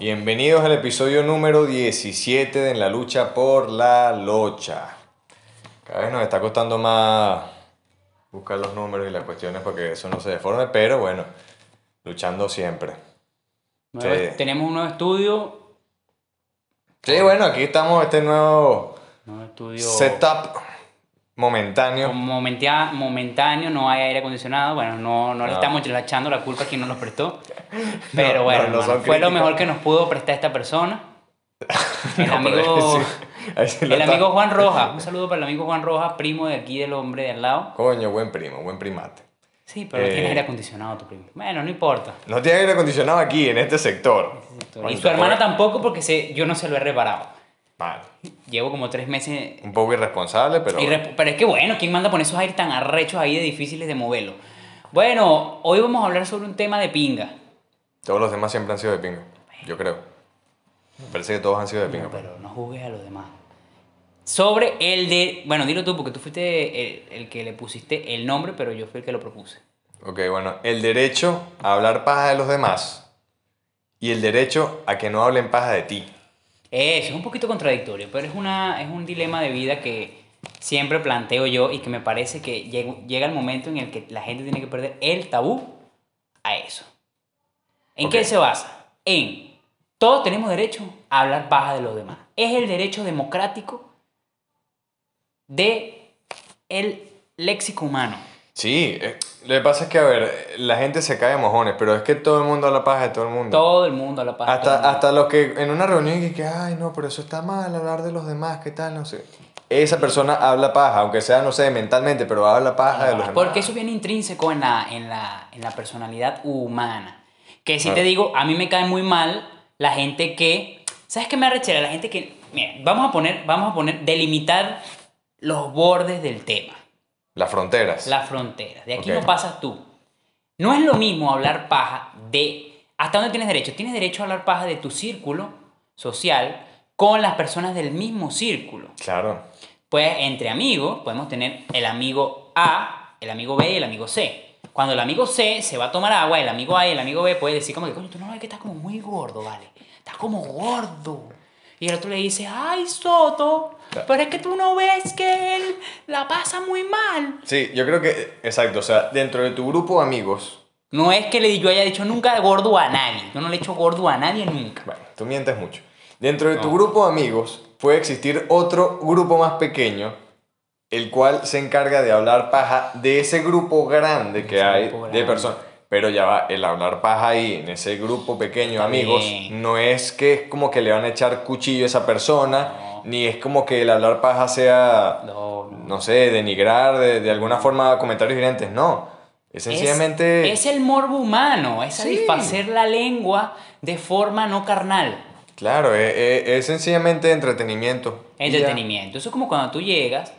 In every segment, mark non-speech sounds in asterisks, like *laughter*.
Bienvenidos al episodio número 17 de En la lucha por la locha. Cada vez nos está costando más buscar los números y las cuestiones porque eso no se deforme, pero bueno, luchando siempre. Nuevo- Sí. Tenemos un nuevo estudio. Sí, bueno, aquí estamos, este nuevo Nuevo estudio. setup momentáneo. momentea- momentáneo, no hay aire acondicionado. Bueno, no, no le No. estamos echando la culpa a quien nos los prestó. *laughs* Pero No, bueno, hermano, fue lo mejor que nos pudo prestar esta persona. *laughs* *laughs* El amigo, sí, lo el está- amigo Juan Rojas. Un saludo para el amigo Juan Rojas, primo de aquí del hombre de al lado. Coño, buen primo, buen primate. Sí, pero no Eh. tiene aire acondicionado tu primo. Bueno, no importa. No tiene aire acondicionado aquí, en este sector. Y Coño, su hermana tampoco porque se, yo no se lo he reparado. Mal. Llevo como tres meses Un poco irresponsable, pero... Y rep- pero es que bueno, ¿quién manda poner esos aires tan arrechos ahí de difíciles de moverlo? Bueno, hoy vamos a hablar sobre un tema de pinga. Todos los demás siempre han sido de pinga, yo creo. Me parece que todos han sido de pinga. pues. Pero no juzgues a los demás. Sobre el de... Bueno, dilo tú porque tú fuiste el, el que le pusiste el nombre, pero yo fui el que lo propuse. Ok, bueno, el derecho a hablar paja de los demás y el derecho a que no hablen paja de ti. Eso, es un poquito contradictorio, pero es, una, es un dilema de vida que siempre planteo yo y que me parece que llega, llega el momento en el que la gente tiene que perder el tabú a eso. ¿En qué se basa? En todos tenemos derecho a hablar paja de los demás. Es el derecho democrático de el léxico humano. Sí, eh, lo que pasa es que, a ver, la gente se cae de mojones, pero es que todo el mundo habla paja de todo el mundo. Todo el mundo habla paja. todo el Hasta, mundo. hasta los que en una reunión y que, ay, no, pero eso está mal, hablar de los demás, ¿qué tal? No sé. Esa persona habla paja, aunque sea, no sé, mentalmente, pero habla paja de los demás. Porque eso viene intrínseco en la, en la, en la personalidad humana. Que si te digo, a mí me cae muy mal la gente que... ¿Sabes qué me arrechera? La gente que... Mira, vamos a poner, vamos a poner, delimitar los bordes del tema. Las fronteras. Las fronteras. De aquí Ok. no pasas tú. No es lo mismo hablar paja de... ¿Hasta dónde tienes derecho? Tienes derecho a hablar paja de tu círculo social con las personas del mismo círculo. Claro. Pues entre amigos podemos tener el amigo A, el amigo B y el amigo C. Cuando el amigo C se va a tomar agua, el amigo A y el amigo B puede decir como que, coño, tú no ves que estás como muy gordo, ¿vale? Estás como gordo. Y el otro le dice, ay, Soto, pero es que tú no ves que él la pasa muy mal. Sí, yo creo que, exacto, o sea, dentro de tu grupo de amigos, No es que le- yo haya dicho nunca gordo a nadie. Yo no le he hecho gordo a nadie nunca. bueno, tú mientes mucho. Dentro de tu No. grupo de amigos puede existir otro grupo más pequeño, el cual se encarga de hablar paja de ese grupo grande que Ese hay de personas. Pero ya va, el hablar paja ahí, en ese grupo pequeño de amigos, no es que es como que le van a echar cuchillo a esa persona, No. ni es como que el hablar paja sea, No, no. no sé, denigrar de, de alguna forma comentarios hirientes, no. Es sencillamente... Es, es el morbo humano, es Sí. satisfacer la lengua de forma no carnal. Claro, es, es- es sencillamente entretenimiento. Entretenimiento. Eso es como cuando tú llegas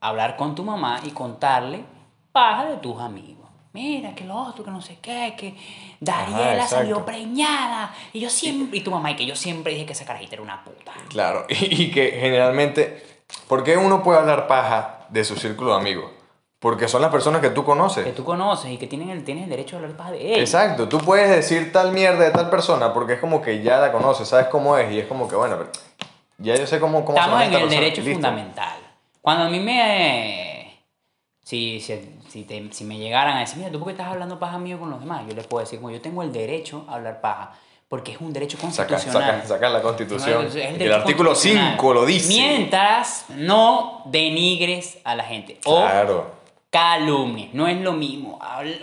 a hablar con tu mamá y contarle paja de tus amigos. Mira, que lo otro, que no sé qué, que Dariela exacto. salió preñada. Y yo siempre, y tu mamá, y que yo siempre dije que esa carajita era una puta. Claro, *laughs* y, y que generalmente, ¿por qué uno puede hablar paja de su círculo de amigos? Porque son las personas que tú Que conoces. tú conoces y que tienen el, tienes el derecho a hablar paja de ellos. Exacto, tú puedes decir tal mierda de tal persona porque es como que ya la conoces, sabes cómo es y es como que, bueno, pero ya yo sé cómo, cómo Estamos en el persona, derecho listo. fundamental. Cuando a mí me... Si, si, si, te- si me llegaran a decir, mira, ¿tú por qué estás hablando paja mío con los demás? Yo les puedo decir, como yo tengo el derecho a hablar paja, porque es un derecho constitucional. saca, saca la constitución. Es el artículo constitucional. 5 lo dice. Mientras no denigres a la gente. O Claro. calumnies. No es lo mismo. Habl-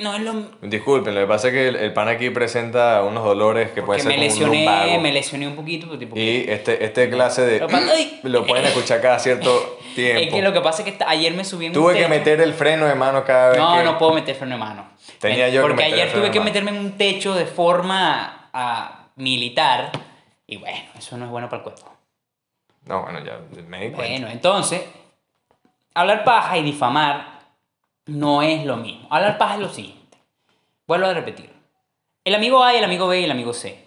No es lo. Disculpen, lo que pasa es que el, el pan aquí presenta unos dolores que pueden ser me como un lumbago. me lesioné un poquito. tipo, Y este, este clase de... Lo que *clears throat* pueden escuchar cada cierto tiempo. *laughs* es que lo que pasa es que ayer me subí en un Tuve que meter el freno de mano cada vez No, que... no puedo meter freno de mano. Tenía yo que Porque el ayer tuve que meterme en un techo de forma ah, militar. Y bueno, eso no es bueno para el cuerpo. No, bueno, ya me di cuenta. Bueno, entonces, hablar paja y difamar no es lo mismo. Hablar paja es lo siguiente. Vuelvo a repetir. El amigo A y el amigo B y el amigo C.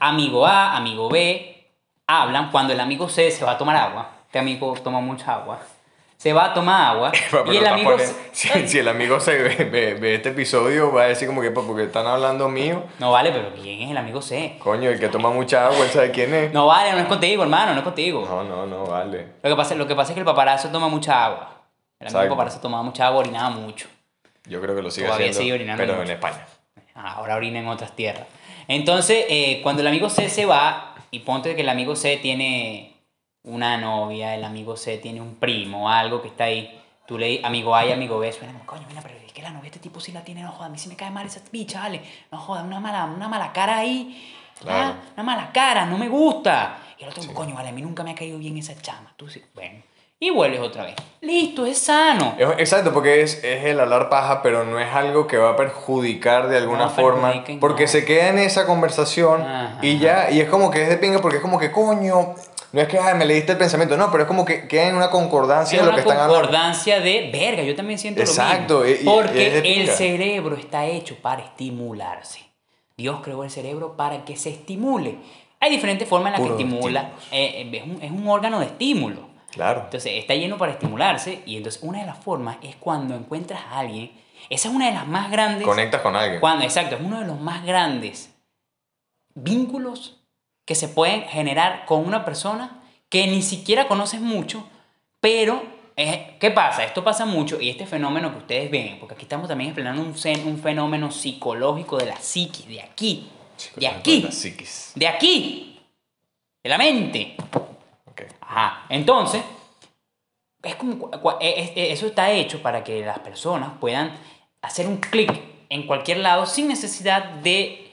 Amigo A, amigo B, hablan cuando el amigo C se va a tomar agua. Este amigo toma mucha agua. se va a tomar agua *laughs* Pero y el amigo... poniendo- si, *laughs* si el amigo se ve, ve- ve este episodio, va a decir como que "Pa, porque están hablando mío. No vale, pero ¿quién es el amigo C? Coño, el que toma mucha agua, él sabe quién es. No vale, no es contigo, hermano, no es contigo. No, no, no, vale. Lo, que pasa, lo que pasa es que el paparazzo toma mucha agua. El amigo Exacto. paparazzo tomaba mucha agua, orinaba mucho. Yo creo que lo sigue Todavía haciendo, sigue orinando pero mucho. en España. Ah, Ahora orina en otras tierras. Entonces, eh, cuando el amigo C se va, y ponte que el amigo C tiene una novia, el amigo C tiene un primo, algo que está ahí, tú le dices, amigo A y amigo B, suena coño, mira, pero es que la novia de este tipo sí la tiene, no joda, a mí sí me cae mal esa bicha, vale, no joda, una mala, una mala cara ahí, Claro. ah, una mala cara, no me gusta. Y el otro, coño, vale, a mí nunca me ha caído bien esa chama, tú sí, bueno. Y vuelves otra vez. Listo, es sano. Exacto, porque es, es el hablar paja, pero no es algo que va a perjudicar de alguna No forma. Porque se queda en esa conversación Ajá. y ya, y es como que es de pinga, porque es como que, coño, no es que "Ay, me leíste el pensamiento, no, pero es como que queda en una concordancia Es de lo que están hablando. concordancia de verga, yo también siento Exacto, lo mismo. Porque es de el cerebro está hecho para estimularse. Dios creó el cerebro para que se estimule. Hay diferentes formas en las que estimula. eh, eh, es, un, es un órgano de estímulo. Claro. Entonces está lleno para estimularse y entonces una de las formas es cuando encuentras a alguien. Esa es una de las más grandes. Conectas con alguien. Cuando, exacto, es uno de los más grandes vínculos que se pueden generar con una persona que ni siquiera conoces mucho, pero ¿qué pasa? Esto pasa mucho y este fenómeno que ustedes ven, porque aquí estamos también explicando un, un fenómeno psicológico de la psiquis, de aquí, de aquí, de aquí, de la mente. Ajá. Entonces, es como, e- e- eso está hecho para que las personas puedan hacer un clic en cualquier lado sin necesidad de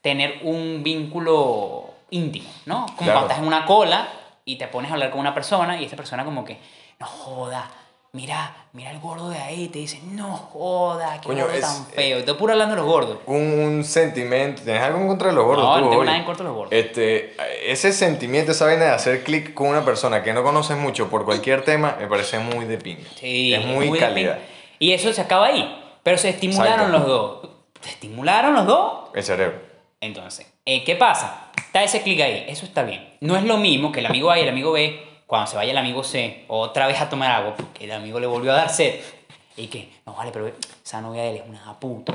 tener un vínculo íntimo, ¿no? Como Claro. cuando estás en una cola y te pones a hablar con una persona y esta persona como que, no joda, mira, mira el gordo de ahí, te dice, no joda, qué Coño, gordo es- tan feo. Estoy puro hablando de los gordos. Un, un sentimiento. ¿Tienes algo en contra de los gordos? No, tú, no tengo oye? nada en contra de los gordos. Este, ese sentimiento, esa vaina de hacer clic con una persona que no conoces mucho por cualquier tema, me parece muy de pinga. Sí, es muy, de calidad. Y eso se acaba ahí. Pero se estimularon Exacto. los dos. ¿Se estimularon los dos? El cerebro. Entonces, eh, ¿qué pasa? Está ese clic ahí, eso está bien. No es lo mismo que el amigo A y el amigo B, cuando se vaya el amigo C, otra vez a tomar agua, porque el amigo le volvió a dar sed. Y que, no vale, pero esa novia de él es una puta.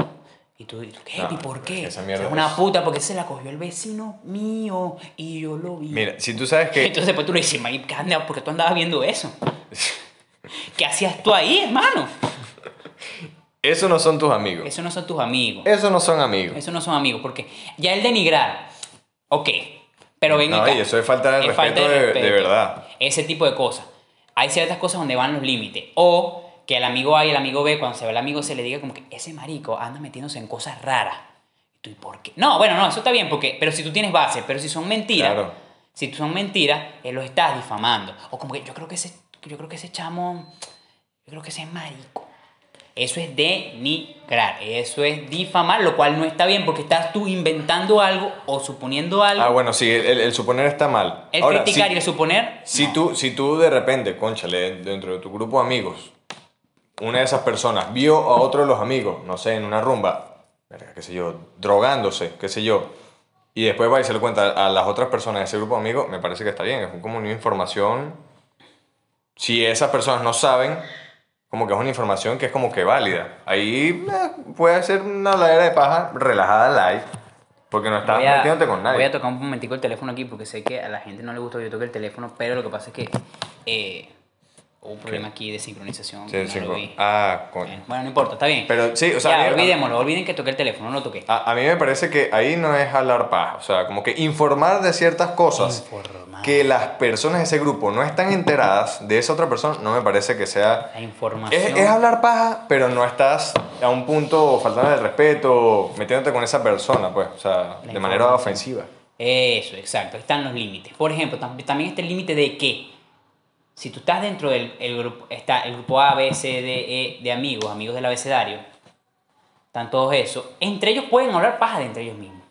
Y tú, ¿qué? No, ¿Y por qué? esa mierda es una puta porque se la cogió el vecino mío y yo lo vi. Mira, si tú sabes que. *laughs* Entonces después tú le dices, "May, ¿qué anda? ¿por qué tú andabas viendo eso? *laughs* ¿Qué hacías tú ahí, hermano? Esos no son tus amigos. Eso no son tus amigos. Esos no son amigos. Eso no son amigos, porque ya el denigrar, ok, pero ven No, acá. y eso es falta de Es respeto falta de- de respeto. verdad. Ese tipo de cosas. Hay ciertas cosas donde van los límites. O que el amigo A y el amigo B, cuando se ve el amigo, se le diga como que ese marico anda metiéndose en cosas raras. ¿Y tú, ¿y por qué? No, bueno, no, eso está bien, porque, pero si tú tienes base, pero si son mentiras, Claro. si son mentiras, él lo estás difamando. O como que yo creo que ese, yo creo que ese chamo, yo creo que ese es marico. Eso es denigrar, eso es difamar, lo cual no está bien porque estás tú inventando algo o suponiendo algo. Ah, bueno, sí, el, el suponer está mal. el Ahora, criticar si- y el suponer. Si, no. tú, si tú de repente, conchale, dentro de tu grupo de amigos, una de esas personas vio a otro de los amigos, no sé, en una rumba, qué sé yo, drogándose, qué sé yo, y después va y se lo cuenta a las otras personas de ese grupo de amigos, me parece que está bien, es como una información. Si esas personas no saben, como que es una información que es como que válida. Ahí eh, puede ser una ladera de paja relajada live, porque no estás Voy a, metiéndote con nadie. voy a tocar un momentico el teléfono aquí porque sé que a la gente no le gusta que yo toque el teléfono, pero lo que pasa es que eh, hubo un problema aquí de sincronización. Sí, no con- vi. Ah, coño. Bueno, no importa, está bien. Pero sí, o sea, ya, a mí- olvidémoslo, olviden que toqué el teléfono, no lo toqué. A, a mí me parece que ahí no es hablar paja, o sea, como que informar de ciertas cosas Informar. que las personas de ese grupo no están enteradas de esa otra persona, no me parece que sea... La información. Es, es hablar paja, pero no estás a un punto faltando el respeto, metiéndote con esa persona, pues, o sea, de manera ofensiva. Eso, exacto. Están los límites. Por ejemplo, tam- también está el límite de que si tú estás dentro del el grupo, está el grupo A, B, C, D, E de amigos, amigos del abecedario, están todos esos, entre ellos pueden hablar paja de entre ellos mismos.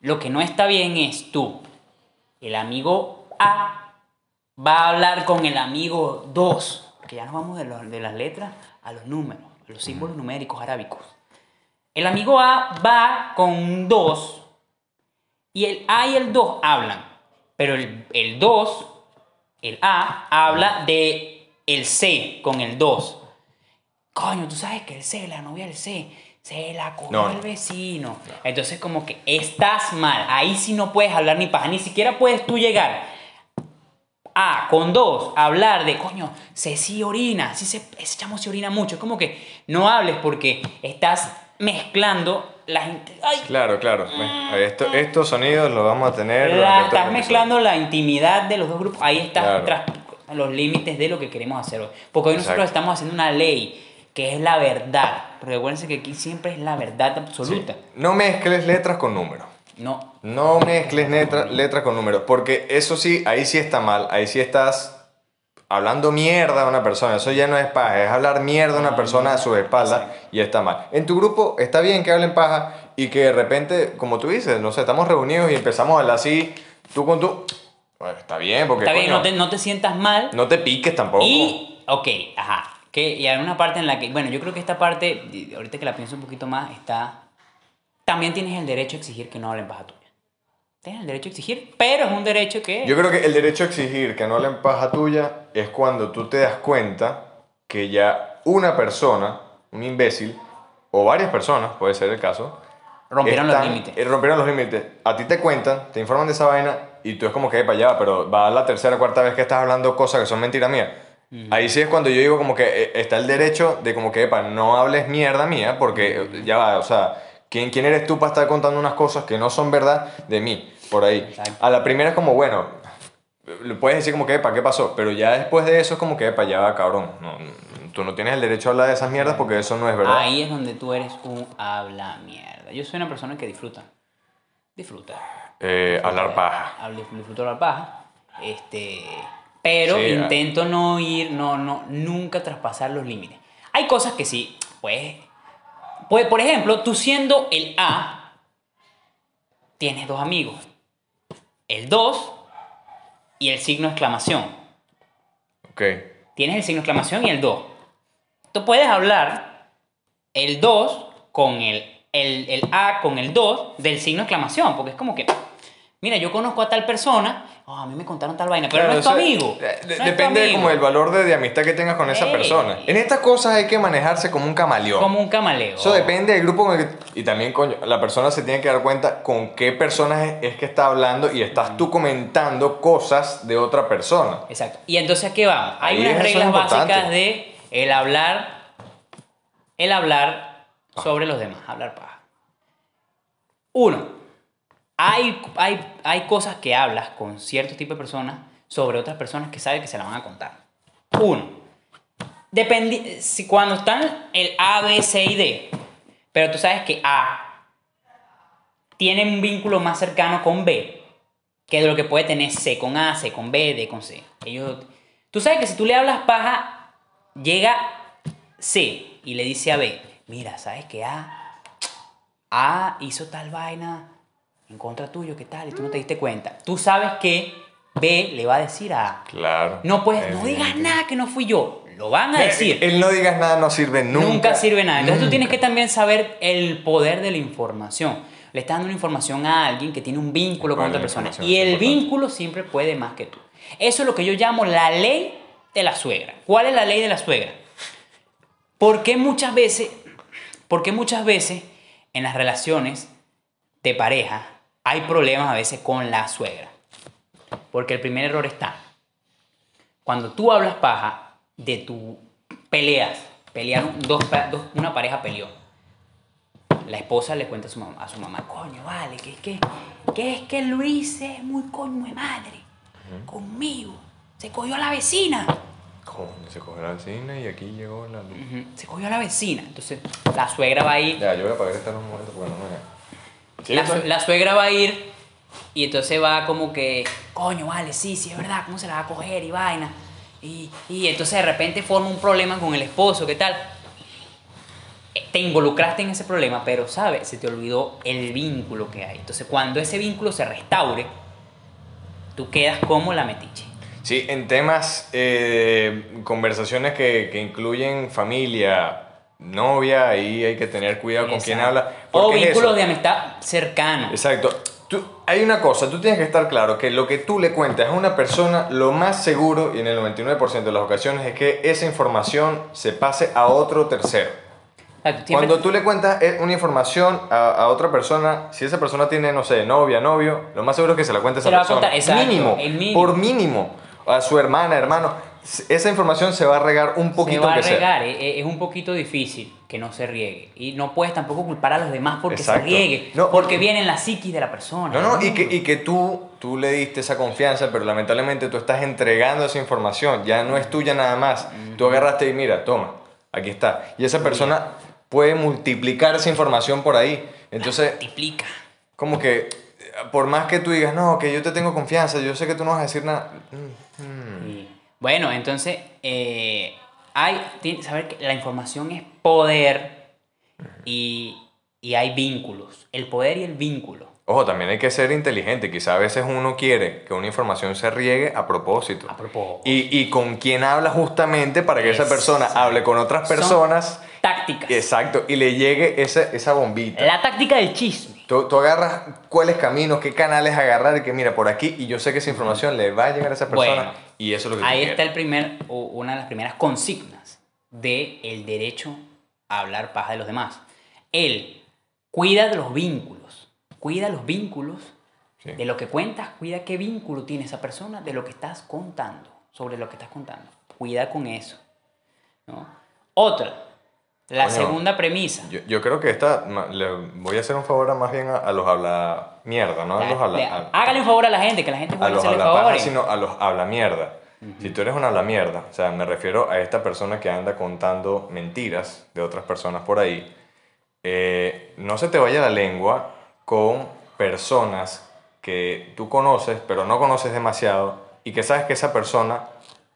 Lo que no está bien es tú, el amigo A, va a hablar con el amigo 2, que ya nos vamos de, los- de las letras a los números, a los símbolos numéricos arábicos. El amigo A va con un 2 y el A y el 2 hablan, pero el, el 2, el A, habla de el C con el 2. Coño, tú sabes que el C, la novia del C, se la cogió No, no. el vecino. Entonces, como que estás mal. Ahí sí no puedes hablar ni paja. Ni siquiera puedes tú llegar a, con dos, hablar de, coño, se sí orina, sí se, ese chamo se orina mucho. Es como que no hables porque estás mezclando ay, Claro, claro. Ve, Esto, estos sonidos los vamos a tener. la- estás mezclando la intimidad de los dos grupos. Ahí estás Claro. tras los límites de lo que queremos hacer hoy. Porque hoy nosotros estamos haciendo una ley que es la verdad. Recuérdense que aquí siempre es la verdad absoluta. No mezcles letras con números. No, No mezcles letra- letras con números. Porque eso sí, ahí sí está mal. Ahí sí estás hablando mierda a una persona. Eso ya no es paja. Es hablar mierda a una persona a su espalda y está mal. En tu grupo está bien que hablen paja y que de repente, como tú dices, no sé, estamos reunidos y empezamos a hablar así, tú con tú. Bueno, está bien, porque. está bien, coño, no te, no te sientas mal. no te piques tampoco. Y, ok, ajá. Que, y hay una parte en la que, bueno, yo creo que esta parte, ahorita que la pienso un poquito más, está... También tienes el derecho a exigir que no hablen paja tuya. Tienes el derecho a exigir, pero es un derecho que... Yo creo que el derecho a exigir que no hablen paja tuya es cuando tú te das cuenta que ya una persona, un imbécil, o varias personas, puede ser el caso, rompieron los están- límites. eh, Rompieron los límites. A ti te cuentan, te informan de esa vaina y tú es como que para allá, pero va la tercera cuarta vez que estás hablando cosas que son mentiras mías. Ahí sí es cuando yo digo como que eh, está el derecho de como que, epa, no hables mierda mía, porque ya va, o sea, ¿quién, ¿quién eres tú para estar contando unas cosas que no son verdad de mí? Por ahí. Exacto. A la primera es como, bueno, le puedes decir como que, epa, ¿qué pasó? Pero ya después de eso es como que, epa, ya va, cabrón. No, tú no tienes el derecho a hablar de esas mierdas porque eso no es verdad. Ahí es donde tú eres un habla mierda. Yo soy una persona que disfruta. Disfruta. Eh, hablar paja. Disfruto hablar paja. Este, pero Sí, ah. intento no ir, no, no, nunca traspasar los límites. Hay cosas que sí, pues, pues, por ejemplo, tú siendo el A, tienes dos amigos. El 2 y el signo de exclamación. Ok. Tienes el signo de exclamación y el 2. Tú puedes hablar el 2 con el, el, el A con el 2 del signo de exclamación, porque es como que, mira, yo conozco a tal persona, oh, a mí me contaron tal vaina, pero Claro, no es tu o sea, amigo. de- no depende amigo. como el valor de, de amistad que tengas con esa Ey. persona. En estas cosas hay que manejarse como un camaleón. Como un camaleo. Eso depende del grupo con el que- y también coño, la persona se tiene que dar cuenta con qué personas es, es que está hablando y estás tú comentando cosas de otra persona. Exacto. Y entonces, ¿a qué vamos? Hay Ahí unas reglas básicas de el hablar, el hablar sobre los demás, hablar paja. Uno, hay, hay, hay cosas que hablas con cierto tipo de personas sobre otras personas que sabes que se la van a contar. Uno, dependi si cuando están el A, B, C y D, pero tú sabes que A tiene un vínculo más cercano con B, que de lo que puede tener C con A, C con B, D con C. Ellos, tú sabes que si tú le hablas paja, llega C y le dice a B, mira, ¿sabes que A, A hizo tal vaina en contra tuyo, qué tal? Y tú no te diste cuenta. Tú sabes que B le va a decir a A. Claro. No puedes, no digas nada que no fui yo. Lo van a Eh, decir. El no digas nada no sirve nunca. Nunca, sirve nada. Entonces tú tienes que también saber el poder de la información. Le estás dando una información a alguien que tiene un vínculo con otra persona. Y el vínculo siempre puede más que tú. Eso es lo que yo llamo la ley de la suegra. ¿Cuál es la ley de la suegra? ¿Por qué muchas veces, por qué muchas veces en las relaciones de pareja hay problemas a veces con la suegra? Porque el primer error está cuando tú hablas paja de tu peleas, pelearon dos, dos- una pareja peleó. La esposa le cuenta a su mamá, a su mamá coño, vale, que es que, que es que Luis es muy coño de madre conmigo. Se cogió a la vecina. Coño, se cogió la vecina y aquí llegó la luz. Ujú, Se cogió a la vecina. Entonces la suegra va a ir Ya, yo voy a apagar esta en un momento porque no me... Sí, la, su- la suegra va a ir y entonces va como que, coño, vale, sí, sí, es verdad, ¿cómo se la va a coger y vaina? Y, y entonces de repente forma un problema con el esposo, ¿qué tal? Te involucraste en ese problema, pero, ¿sabes? Se te olvidó el vínculo que hay. Entonces, cuando ese vínculo se restaure, tú quedas como la metiche. Sí, en temas, eh, conversaciones que, que incluyen familia, novia, ahí hay que tener cuidado con quién Exacto. habla. O es vínculos eso. de amistad cercanos. Exacto. Tú- hay una cosa, tú tienes que estar claro que lo que tú le cuentas a una persona, lo más seguro, y en el 99% de las ocasiones, es que esa información se pase a otro tercero. Cuando tú le cuentas eh, una información a, a otra persona, si esa persona tiene, no sé, novia, novio, lo más seguro es que se la cuente a esa a persona. exacto, mínimo, el mínimo. por mínimo, a su hermana, hermano. Esa información se va a regar un se poquito va a sea. regar, e- e- es un poquito difícil que no se riegue. Y no puedes tampoco culpar a los demás porque Exacto. se riegue, No, porque viene en la psiquis de la persona. No, no, y que, y que tú, tú le diste esa confianza, pero lamentablemente tú estás entregando esa información, ya no es tuya nada más. Tú agarraste y mira, toma, aquí está. Y esa persona puede multiplicar esa información por ahí. Entonces, Multiplica. como que, por más que tú digas, no, que yo te tengo confianza, yo sé que tú no vas a decir nada. mm, mm. Bueno, entonces, eh, hay, tienes que saber que la información es poder y, y hay vínculos. El poder y el vínculo. Ojo, también hay que ser inteligente. Quizá a veces uno quiere que una información se riegue a propósito. A propósito. Y, y con quién habla justamente para que esa persona hable con otras Son personas. Tácticas. Exacto, y le llegue esa, esa bombita. La táctica del chisme. Tú, tú agarras cuáles caminos, qué canales agarrar y que mira por aquí y yo sé que esa información le va a llegar a esa persona Bueno, y eso es lo que Ahí está el primer, o una de las primeras consignas de el derecho a hablar paja de los demás. Él cuida de los vínculos, cuida los vínculos Sí. de lo que cuentas, cuida qué vínculo tiene esa persona de lo que estás contando, sobre lo que estás contando. Cuida con eso. ¿no? Otra, la Coño, segunda premisa. Yo, yo creo que esta le voy a hacer un favor a más bien a, a los habla mierda, no a los habla Le- a- hágale un favor a la gente, que la gente puede hacerle habla paja, favores. sino a los habla mierda. Si tú eres un habla mierda, o sea, me refiero a esta persona que anda contando mentiras de otras personas por ahí, eh, no se te vaya la lengua con personas que tú conoces, pero no conoces demasiado, y que sabes que esa persona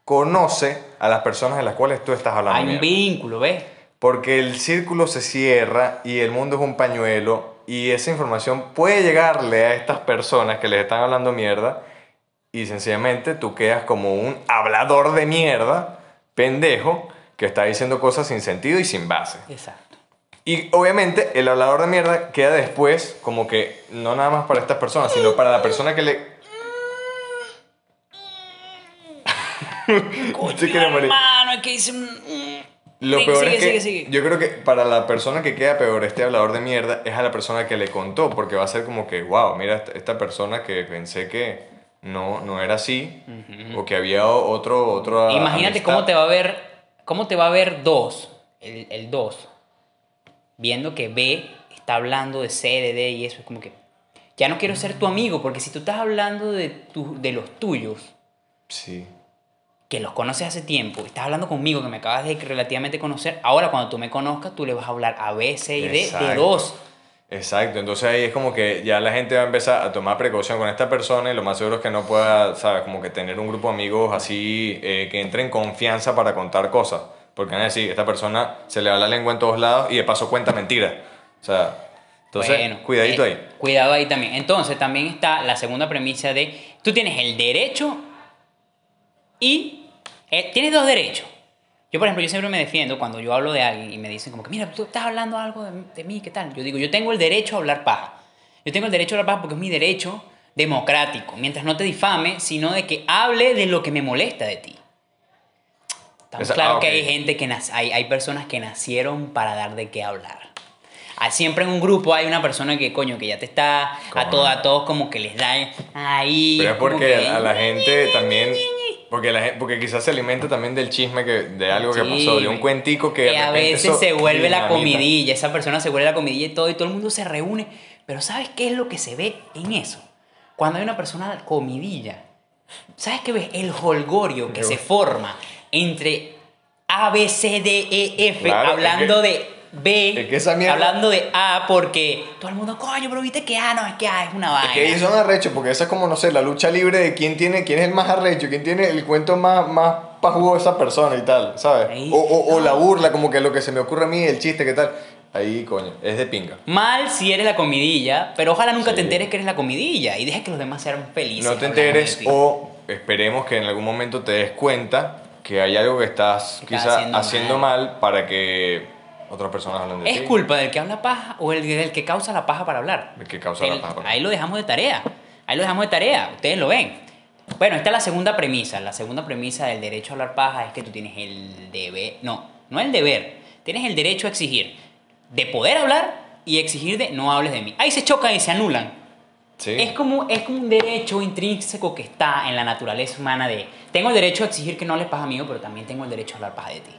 conoce a las personas de las cuales tú estás hablando. Hay un mierda. vínculo, ¿ves? Porque el círculo se cierra y el mundo es un pañuelo y esa información puede llegarle a estas personas que les están hablando mierda y sencillamente tú quedas como un hablador de mierda, pendejo, que está diciendo cosas sin sentido y sin base. Exacto. Y obviamente el hablador de mierda queda después como que no nada más para estas personas, sino para la persona que le... *laughs* Morir. hermano, es que dice un... Lo Sigue, peor sigue, es que sigue, yo creo que para la persona que queda peor este hablador de mierda es a la persona que le contó, porque va a ser como que, wow, mira, esta, persona que pensé que no, no era así, o que había otro... otro Imagínate cómo te va a ver, cómo te va a ver dos, el, el dos, viendo que B está hablando de C, de D y eso es como que ya no quiero ser tu amigo porque si tú estás hablando de, tu- de los tuyos, Sí. Que los conoces hace tiempo, estás hablando conmigo que me acabas de relativamente conocer, ahora cuando tú me conozcas tú le vas a hablar a B, C y D de dos. Exacto, entonces ahí es como que ya la gente va a empezar a tomar precaución con esta persona y lo más seguro es que no pueda, ¿sabes? Como que tener un grupo de amigos así eh, que entre en confianza para contar cosas. Porque van a decir, esta persona se le va la lengua en todos lados y de paso cuenta mentiras. O sea, entonces, Bueno, cuidadito eh, ahí. Cuidado ahí también. Entonces también está la segunda premisa de tú tienes el derecho y eh, tienes dos derechos. Yo, por ejemplo, yo siempre me defiendo cuando yo hablo de alguien y me dicen como que, mira, tú estás hablando algo de, de mí, ¿qué tal? Yo digo, yo tengo el derecho a hablar paja. Yo tengo el derecho a hablar paja porque es mi derecho democrático, mientras no te difame, sino de que hable de lo que me molesta de ti. Estamos Esa- claro ah, que ok. hay gente que hay, hay personas que nacieron para dar de qué hablar. Ah, Siempre en un grupo hay una persona que, coño, que ya te está a, todo, a todos como que les da ahí. Pero es porque que- a la gente también... Porque, la gente, porque quizás se alimenta también del chisme que, de algo que Sí, pasó, de un cuentico que... de que a repente veces eso se vuelve la dinamita. comidilla, esa persona se vuelve la comidilla y todo, y todo el mundo se reúne. Pero ¿sabes qué es lo que se ve en eso? Cuando hay una persona comidilla, ¿sabes qué ves? El holgorio que se forma entre A, B, C, D, E, F, Claro, es hablando que- de B, es que esa mierda- hablando de A, porque todo el mundo, coño, pero viste que A no, es que A es una vaina. Es que ellos son arrechos, porque esa es como, no sé, la lucha libre de quién tiene, quién es el más arrecho, quién tiene el cuento más, más pajugo de esa persona y tal, ¿sabes? Ahí. O, o, o la burla, como que lo que se me ocurre a mí, el chiste, ¿qué tal? Ahí, coño, es de pinga. Mal si eres la comidilla, pero ojalá nunca Sí. te enteres que eres la comidilla y dejes que los demás sean felices. No te hablando de enteres ti. o esperemos que en algún momento te des cuenta que hay algo que estás Que quizá estás haciendo, haciendo mal. para que, otras personas hablan de ¿Es ti. culpa del que habla paja o el del que causa la paja para hablar? El que causa la El- paja para Ahí lo dejamos de tarea. Ahí lo dejamos de tarea. Ustedes lo ven. Bueno, esta es la segunda premisa. La segunda premisa del derecho a hablar paja es que tú tienes el deber. No, no el deber. Tienes el derecho a exigir de poder hablar y exigir de no hables de mí. Ahí se chocan y se anulan. Sí. Es como, es como un derecho intrínseco que está en la naturaleza humana de tengo el derecho a exigir que no hables paja mío, pero también tengo el derecho a hablar paja de ti.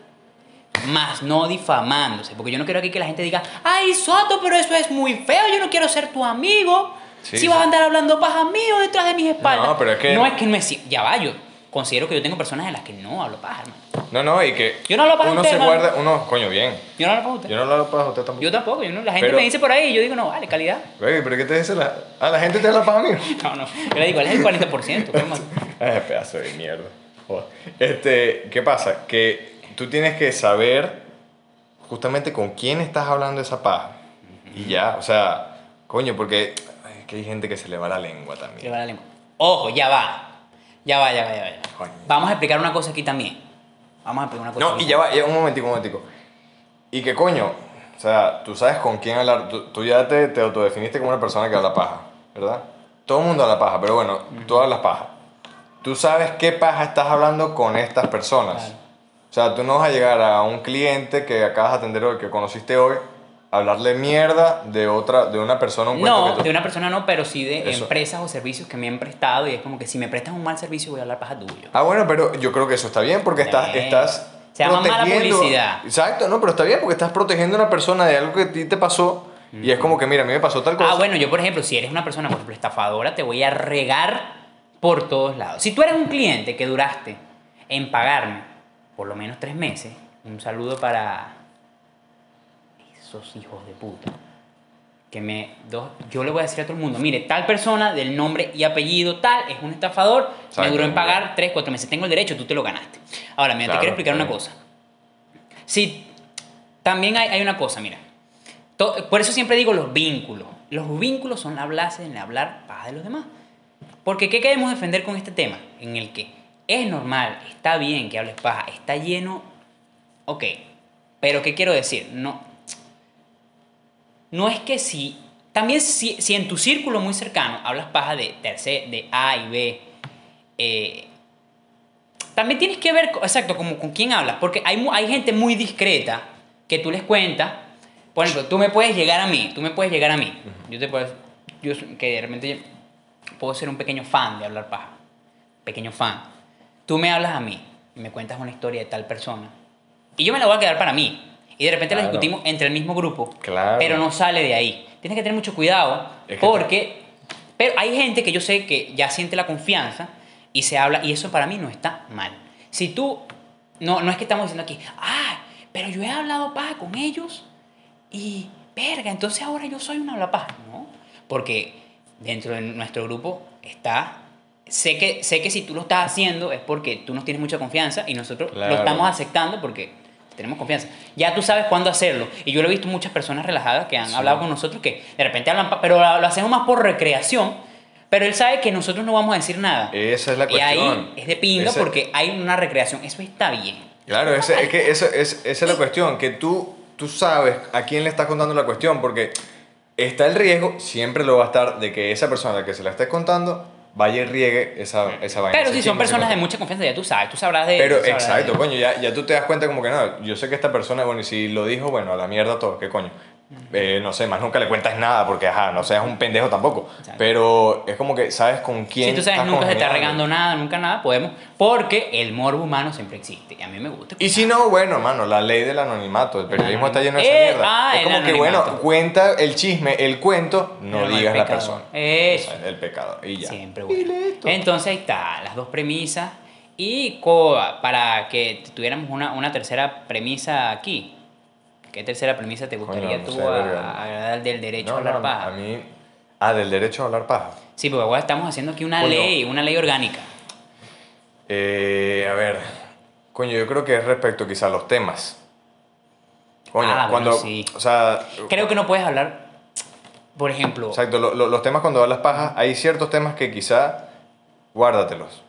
Más no difamándose, porque yo no quiero aquí que la gente diga, ay Soto, pero eso es muy feo, yo no quiero ser tu amigo. Sí, si vas a andar hablando paja mío detrás de mis espaldas. No, pero es que- No es que no es... Ya va, yo considero que yo tengo personas en las que no hablo paja, hermano. No, no, y que Yo no hablo paja uno usted, se hermano. guarda, uno, coño, bien. Yo no hablo paja usted. Yo no lo hablo para usted tampoco. Yo tampoco, yo no- la gente Pero- me dice por ahí y yo digo, no, vale, calidad. Güey, pero ¿qué te dice la... Ah, la gente te habla para mí. *laughs* No, no, yo le digo, él es el 40%. ¿cómo? *laughs* Ay, pedazo de mierda. Joder. Este, ¿qué pasa? Que tú tienes que saber justamente con quién estás hablando esa paja. Y ya, o sea, coño, porque es que hay gente que se le va la lengua también. va la lengua. Ojo, ya va. Ya va, ya va, ya va. Coño. Vamos a explicar una cosa aquí también. Vamos a explicar una cosa. No, y ya va, ya, un momentico, un momentico. Y que coño, o sea, tú sabes con quién hablar, tú, tú ya te, te autodefiniste como una persona que habla paja, ¿verdad? Todo el mundo habla paja, pero bueno, tú hablas paja. Tú sabes qué paja estás hablando con estas personas. Claro. O sea, tú no vas a llegar a un cliente que acabas de atender hoy, que conociste hoy, a hablarle mierda de otra, de una persona, un cuento No, que tú- de una persona no, pero sí de Eso. empresas o servicios que me han prestado y es como que si me prestas un mal servicio voy a hablar paja tuyo. Ah, bueno, pero yo creo que eso está bien porque estás, estás Se llama mala publicidad. Exacto, no, pero está bien porque estás protegiendo a una persona de algo que a ti te pasó y es como que, mira, a mí me pasó tal cosa. Ah, bueno, yo por ejemplo, si eres una persona, por ejemplo, estafadora, te voy a regar por todos lados. Si tú eres un cliente que duraste en pagarme por lo menos tres meses, un saludo para esos hijos de puta. Que me, dos, yo le voy a decir a todo el mundo, mire, tal persona del nombre y apellido tal es un estafador, me duró en pagar tres, cuatro meses, tengo el derecho, tú te lo ganaste. Ahora, mira, Claro, te quiero explicar una cosa. Si, también hay, hay una cosa, mira. To- Por eso siempre digo los vínculos. Los vínculos son la base en hablar paja de los demás. Porque ¿qué queremos defender con este tema? En el que es normal, está bien que hables paja, está lleno, ok. Pero ¿qué quiero decir? No, no es que si, también si, si en tu círculo muy cercano hablas paja de tercer, de A y B, eh, también tienes que ver, exacto, como con quién hablas, porque hay, hay gente muy discreta que tú les cuentas, por ejemplo, tú me puedes llegar a mí, tú me puedes llegar a mí, yo te puedo, yo que de repente puedo ser un pequeño fan de hablar paja, pequeño fan, tú me hablas a mí y me cuentas una historia de tal persona, y yo me la voy a quedar para mí, y de repente la discutimos entre el mismo grupo, Claro. pero no sale de ahí, tienes que tener mucho cuidado, Es que porque pero hay gente que yo sé que ya siente la confianza y se habla, y eso para mí no está mal. Si tú, no, no es que estamos diciendo aquí, ah, pero yo he hablado paja con ellos y, verga, entonces ahora yo soy una habla paja. No, porque dentro de nuestro grupo está, sé que, sé que si tú lo estás haciendo es porque tú nos tienes mucha confianza y nosotros Claro. lo estamos aceptando porque tenemos confianza. Ya tú sabes cuándo hacerlo. Y yo lo he visto muchas personas relajadas que han Sí. hablado con nosotros que de repente hablan, pero lo hacemos más por recreación. Pero él sabe que nosotros no vamos a decir nada. Esa es la y ahí cuestión. es de pinga Ese- porque hay una recreación. Eso está bien. Claro, ese- es que eso, es, esa es la cuestión, que tú, tú sabes a quién le estás contando la cuestión, porque está el riesgo, siempre lo va a estar, de que esa persona a la que se la estés contando vaya y riegue esa, esa vaina. Pero si son personas de mucha confianza, ya tú sabes, tú sabrás de Pero tú sabrás exacto, de- coño, ya, ya tú te das cuenta como que no, yo sé que esta persona, bueno, y si lo dijo, bueno, a la mierda todo, ¿qué coño? Eh, no sé, más nunca le cuentas nada porque, ajá, no seas un pendejo tampoco. Exacto. Pero es como que sabes con quién. Si tú sabes, estás nunca se está regando nada, nunca nada, podemos. Porque el morbo humano siempre existe. Y a mí me gusta. Y si no, bueno, hermano, la ley del anonimato, el periodismo está lleno de Eh, esa mierda. ah, es como que, bueno, cuenta el chisme, el cuento, no Pero digas la persona. Eso. O sea, el pecado. Y ya. Siempre bueno. Entonces ahí está, las dos premisas. Y para que tuviéramos una, una tercera premisa aquí. ¿Qué tercera premisa te gustaría Coño, no tú sé, agradar del derecho No, a hablar no, paja? A mí. Ah, del derecho a hablar paja. Sí, porque ahora estamos haciendo aquí una Coño. ley, una ley orgánica. Eh, a ver. Coño, yo creo que es respecto quizá a los temas. Coño, Ah, bueno, cuando. sí. O sea. Creo que no puedes hablar, por ejemplo, Exacto, lo- lo- los temas cuando hablas paja, hay ciertos temas que quizá guárdatelos.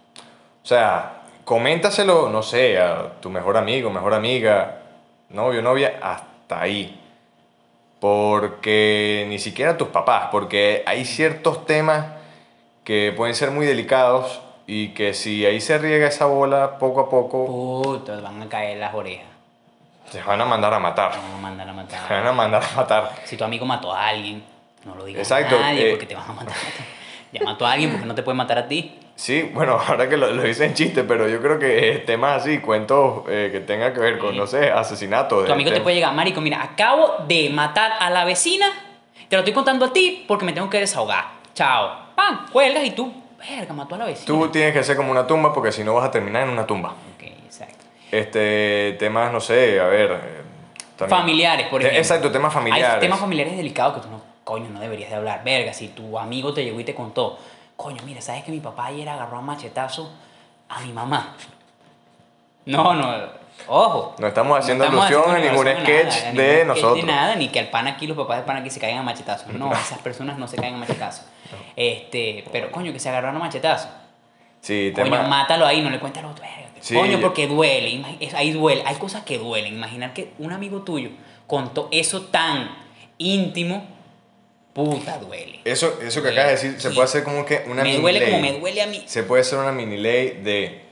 O sea, coméntaselo, no sé, a tu mejor amigo, mejor amiga, novio, novia, a- hasta ahí. Porque ni siquiera tus papás, porque hay ciertos temas que pueden ser muy delicados y que si ahí se riega esa bola poco a poco, Puta, van a caer las orejas. te van a mandar a matar. Te van a mandar a Te matar. van a mandar a matar. Si tu amigo mató a alguien, no lo digas Exacto, a nadie eh. porque te van a matar. Ya mató a alguien porque no te puede matar a ti. Sí, bueno, *laughs* ahora que lo, lo hice en chiste, pero yo creo que temas así, cuentos eh, que tengan que ver con, no sé, asesinatos. Tu amigo te puede llegar, marico, mira, acabo de matar a la vecina, te lo estoy contando a ti porque me tengo que desahogar. Chao. Pan, cuelgas y tú, verga, mató a la vecina. Tú tienes que ser como una tumba porque si no vas a terminar en una tumba. Ok, exacto. Este, temas, no sé, a ver. eh, también- Familiares, por Te- ejemplo. Exacto, temas familiares. Hay temas familiares delicados que tú no, coño, no deberías de hablar. Verga, si tu amigo te llegó y te contó, coño, mira, ¿sabes que mi papá ayer agarró a machetazo a mi mamá? *laughs* No, no, ojo. No estamos haciendo estamos alusión a ningún sketch nada, a de ningún nosotros. de nada, ni que al pan aquí, los papás del pan aquí se caigan a machetazos. No, *laughs* esas personas no se caen a machetazos. Este, pero coño, que se agarraron a machetazos. Sí, Coño, mátalo ahí, no le cuentes al otro. verga. Sí, Coño, porque duele. Ahí duele. Hay cosas que duelen. Imaginar que un amigo tuyo contó eso tan íntimo, puta, duele. Eso, eso que acabas de decir, se puede hacer como que una me mini duele ley. como me duele a mí. Se puede hacer una mini ley de.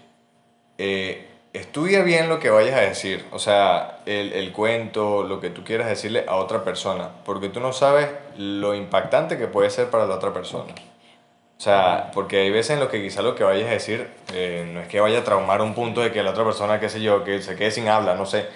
eh, estudia bien lo que vayas a decir. O sea, el, el cuento, lo que tú quieras decirle a otra persona. Porque tú no sabes lo impactante que puede ser para la otra persona. O sea, porque hay veces en lo que quizá lo que vayas a decir eh, no es que vaya a traumar un punto de que la otra persona, qué sé yo, que se quede sin habla, no sé.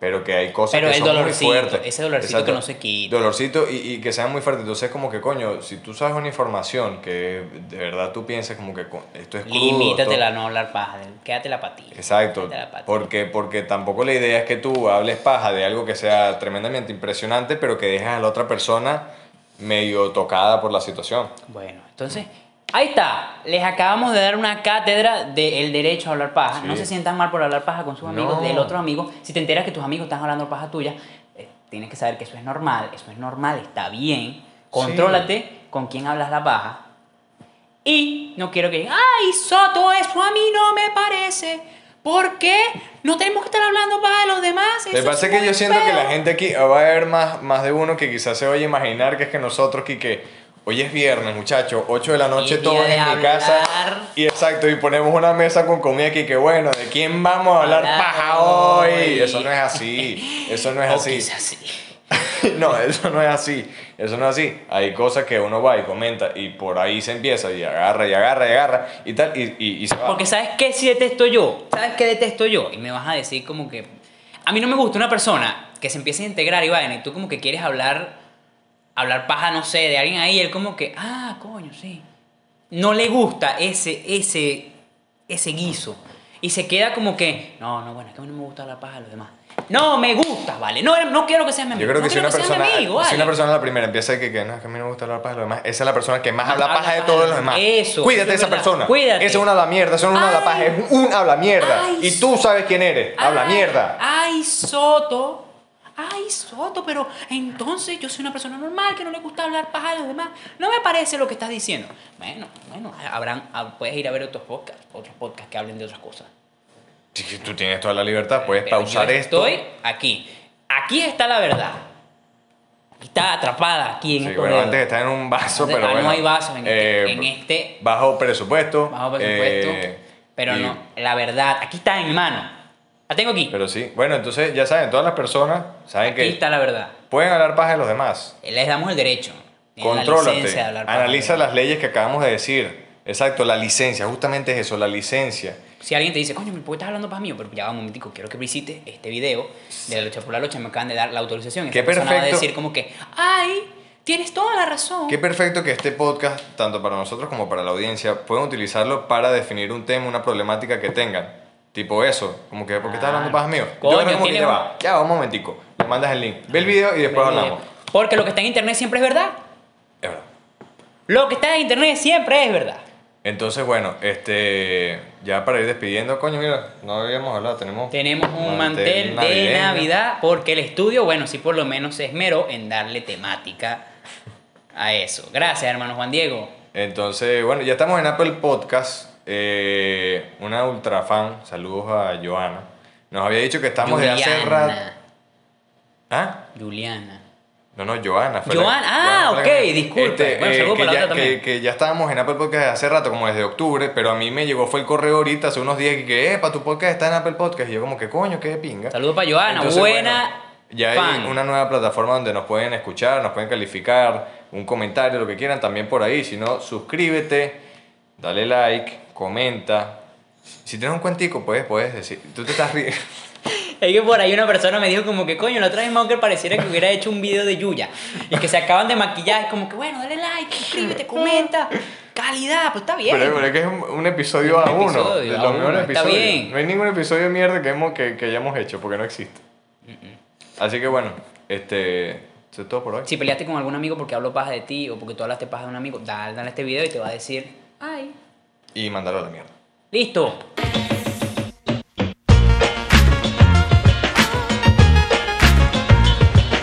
Pero que hay cosas Pero que el son muy fuertes. ese dolorcito que no se quita. Dolorcito y, y que sean muy fuertes. Entonces, como que, coño, si tú sabes una información que de verdad tú piensas como que esto es crudo. Limítatela a no hablar paja. Quédate la patilla. Exacto, Quédate la patilla. porque, porque tampoco la idea es que tú hables paja de algo que sea tremendamente impresionante, pero que dejes a la otra persona medio tocada por la situación. Bueno, entonces, ahí está. Les acabamos de dar una cátedra del derecho a hablar paja. Sí. No se sientan mal por hablar paja con sus amigos, No. del otro amigo. Si te enteras que tus amigos están hablando paja tuya, eh, tienes que saber que eso es normal, eso es normal, está bien. Contrólate con quién hablas la paja. Y no quiero que digan, ay, Soto, eso a mí no me parece. ¿Por qué? No tenemos que estar hablando paja de los demás. Me pasa es que yo siento que feo". la gente aquí va a haber más, más de uno que quizás se vaya a imaginar que es que nosotros que hoy es viernes, muchachos, 8 de la noche todos en mi casa. Y exacto, y ponemos una mesa con comida aquí que bueno, ¿de quién vamos a hablar Hablar paja hoy? hoy. Eso no es así. Eso no es así. *laughs* no, eso no es así. Eso no es así. Hay cosas que uno va y comenta y por ahí se empieza y agarra y agarra y agarra y tal y, y, y se va. Porque ¿sabes qué sí detesto yo? ¿Sabes qué detesto yo? Y me vas a decir como que... A mí no me gusta una persona que se empiece a integrar y vaina y tú como que quieres hablar, hablar paja, no sé, de alguien ahí él como que, ah, coño, sí. No le gusta ese, ese, ese guiso. Y se queda como que, no, no, bueno, es que a mí no me gusta hablar paja de los demás. No, me gusta, vale. No, no quiero que seas mi amigo. Yo creo que no si una persona, amigo, si vale. una persona la primera empieza que, que no, es que a mí no me gusta hablar paja de los demás, esa es la persona que más habla habla paja de todos los demás. Eso, Cuídate de es esa verdad. persona. Cuídate. Eso es una habla mierda, no es una habla paja, es un habla mierda. Ay, y tú sabes quién eres, habla mierda. Ay, Soto. Ay, Soto, pero entonces yo soy una persona normal que no le gusta hablar paja de los demás. No me parece lo que estás diciendo. Bueno, bueno, habrán, ah, puedes ir a ver otros podcasts, otros podcasts que hablen de otras cosas. Si tú tienes toda la libertad, puedes Pero pausar yo esto. Estoy aquí. Aquí está la verdad. Está atrapada aquí en Sí, bueno, dedos. antes está en un vaso, Antes- pero ah, bueno. no hay vasos en, este- eh, en este Bajo presupuesto. bajo presupuesto. eh, pero y- no, la verdad, aquí está en mi mano. La tengo aquí. Pero sí, bueno, entonces ya saben, todas las personas saben aquí que está la verdad. pueden hablar paja de los demás. Les damos el derecho. La Contrólate, paja. analiza las leyes que acabamos de decir. Exacto, la licencia, justamente es eso, la licencia. Si alguien te dice, coño, ¿por qué estás hablando para mí? Pero ya va un momentico, quiero que visites este video de la lucha por la lucha, me acaban de dar la autorización. Qué persona va a perfecto. decir como que, ay, tienes toda la razón. Qué perfecto que este podcast, tanto para nosotros como para la audiencia, puedan utilizarlo para definir un tema, una problemática que tengan. Tipo eso, como que, ¿por qué estás hablando paja mío? Coño, Yo creo como que tiene ya un- va, ya va, un momentico. Le mandas el link. Ve el video y después hablamos. Porque lo que está en internet siempre es verdad. Es verdad. Lo que está en internet siempre es verdad. Entonces, bueno, este, ya para ir despidiendo, coño, mira, no habíamos hablado, tenemos... Tenemos un mantel, de navideño. Navidad porque el estudio, bueno, sí por lo menos se esmeró en darle temática a eso. Gracias, hermano Juan Diego. Entonces, bueno, ya estamos en Apple Podcast. Eh, una ultra fan, saludos a Joana. Nos había dicho que estamos de hace rato. ¿Ah? Juliana. No, no, Joana. fue Joana, ah, fue ok, que- disculpe. Bueno, saludo que, para la ya, que, que ya estábamos en Apple Podcast hace rato, como desde octubre, pero a mí me llegó, fue el correo ahorita, hace unos días, que, que, epa, tu podcast está en Apple Podcast. Y yo como que, coño, qué pinga. Saludos para Joana, Entonces, buena bueno, ya fan. hay una nueva plataforma donde nos pueden escuchar, nos pueden calificar, un comentario, lo que quieran, también por ahí. Si no, suscríbete, dale like, comenta. Si tienes un cuentico, puedes, puedes decir. Tú te estás riendo. *laughs* Es que por ahí una persona me dijo como que, coño, la otra vez Monger pareciera que hubiera hecho un video de Yuya. Y que se acaban de maquillar. Es como que, bueno, dale like, suscríbete, comenta. Calidad, pues está bien. Pero, pero es que es un, un episodio Un a uno. episodio de a los uno, mejores está episodios. bien. No hay ningún episodio de mierda que, hemos, que, que hayamos hecho, porque no existe. Así que bueno, este. Eso es todo por hoy. Si peleaste con algún amigo porque habló paja de ti o porque tú hablaste paja de un amigo, dale, dale este video y te va a decir, ay, y mandarlo a la mierda. ¡Listo!